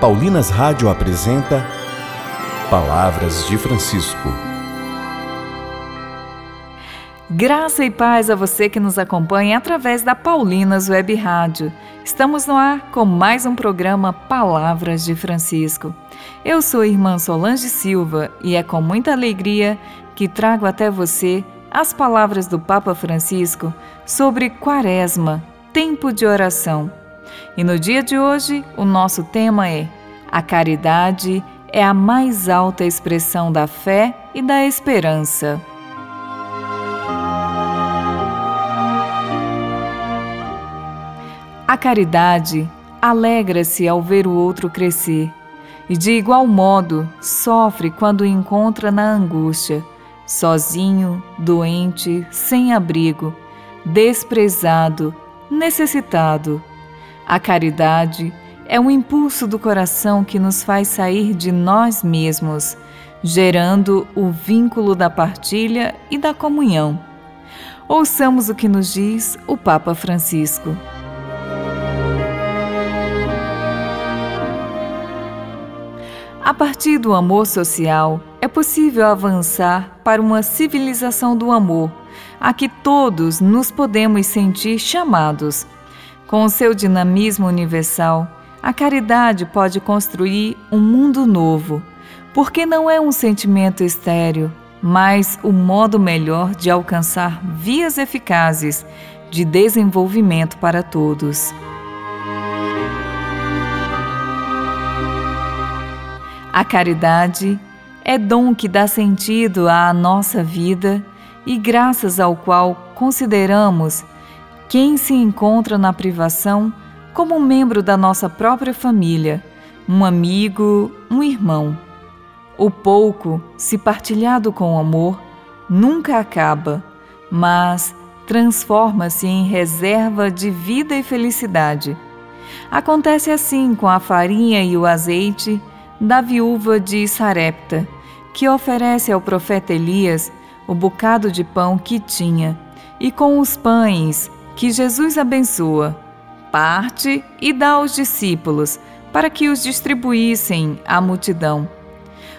Paulinas Rádio apresenta Palavras de Francisco. Graça e paz a você que nos acompanha através da Paulinas Web Rádio. Estamos no ar com mais um programa Palavras de Francisco. Eu sou irmã Solange Silva e é com muita alegria que trago até você as palavras do Papa Francisco sobre Quaresma, tempo de oração. E no dia de hoje, o nosso tema é: A caridade é a mais alta expressão da fé e da esperança. A caridade alegra-se ao ver o outro crescer e, de igual modo, sofre quando encontra na angústia, sozinho, doente, sem abrigo, desprezado, necessitado. A caridade é um impulso do coração que nos faz sair de nós mesmos, gerando o vínculo da partilha e da comunhão. Ouçamos o que nos diz o Papa Francisco. A partir do amor social, é possível avançar para uma civilização do amor, a que todos nos podemos sentir chamados. Com o seu dinamismo universal, a caridade pode construir um mundo novo, porque não é um sentimento estéreo, mas o modo melhor de alcançar vias eficazes de desenvolvimento para todos. A caridade é dom que dá sentido à nossa vida e graças ao qual consideramos quem se encontra na privação como um membro da nossa própria família, um amigo, um irmão. O pouco, se partilhado com amor, nunca acaba, mas transforma-se em reserva de vida e felicidade. Acontece assim com a farinha e o azeite da viúva de Sarepta, que oferece ao profeta Elias o bocado de pão que tinha, e com os pães que Jesus abençoa, parte e dá aos discípulos, para que os distribuíssem à multidão.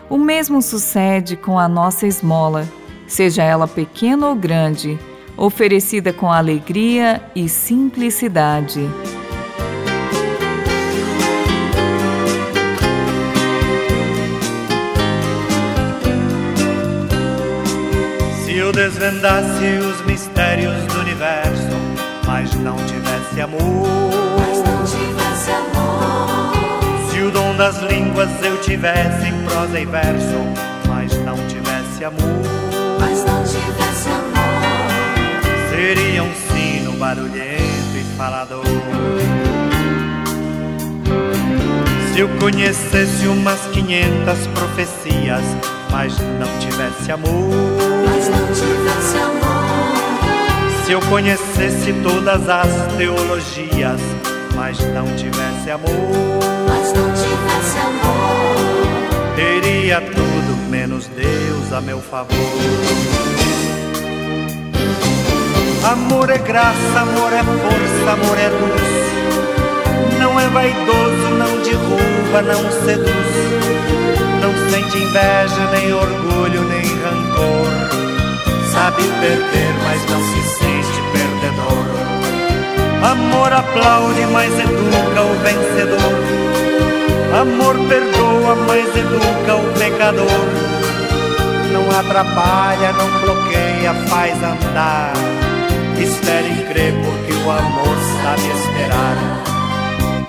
O mesmo sucede com a nossa esmola, seja ela pequena ou grande, oferecida com alegria e simplicidade. eu desvendasse os tivesse amor. Mas não tivesse amor. Se o dom das línguas eu tivesse em prosa e verso, mas não tivesse amor. Mas não tivesse amor. Seria um sino barulhento e falador. Se eu conhecesse umas quinhentas profecias, mas não tivesse amor. Se eu conhecesse todas as teologias, mas não tivesse amor. Mas não tivesse amor. Teria tudo menos Deus a meu favor. Amor é graça, amor é força, amor é luz. Não é vaidoso, não derruba, não seduz não sente inveja, nem orgulho, nem rancor. Sabe perder, mas não se sente. Amor aplaude, mas educa o vencedor. Amor perdoa, mas educa o pecador. Não atrapalha, não bloqueia, faz andar. Espere e crê, porque o amor sabe esperar.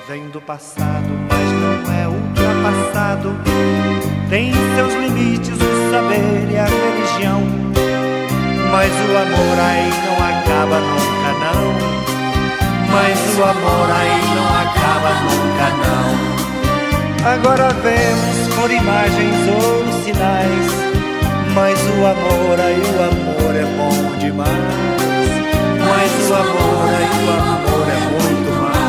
Vem do passado, mas não é ultrapassado tem seus limites o saber e a religião. Mas o amor aí não acaba nunca não. Mas o amor aí não acaba nunca não. Agora vemos por imagens ou sinais. Mas o amor aí o amor é bom demais. Mas o amor aí o amor é muito mais.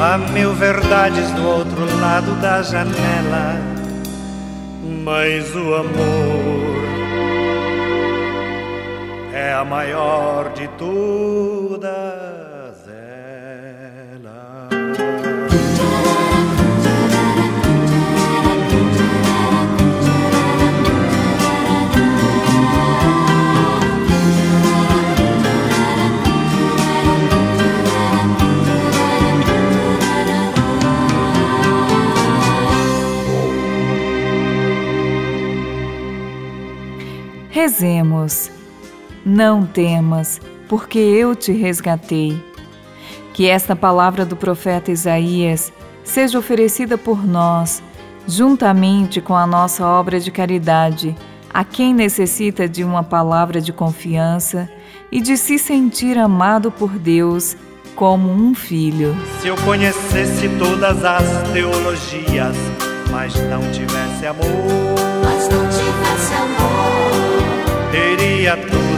Há mil verdades do outro lado da janela, mas o amor a maior de todas gazela. Rezemos. Não temas, porque eu te resgatei. Que esta palavra do profeta Isaías seja oferecida por nós, juntamente com a nossa obra de caridade, a quem necessita de uma palavra de confiança e de se sentir amado por Deus como um filho. Se eu conhecesse todas as teologias, mas não tivesse amor, mas não tivesse amor, teria tudo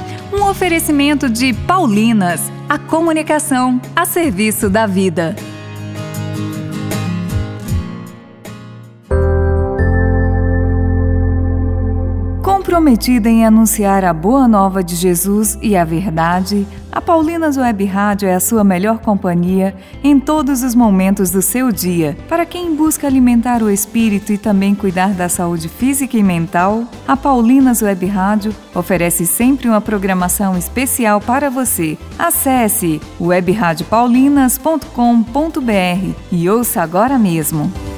um oferecimento de Paulinas, a comunicação a serviço da vida. Comprometida em anunciar a boa nova de Jesus e a verdade, a Paulinas Web Rádio é a sua melhor companhia em todos os momentos do seu dia. Para quem busca alimentar o espírito e também cuidar da saúde física e mental, a Paulinas Web Rádio oferece sempre uma programação especial para você. Acesse webradiopaulinas.com.br e ouça agora mesmo.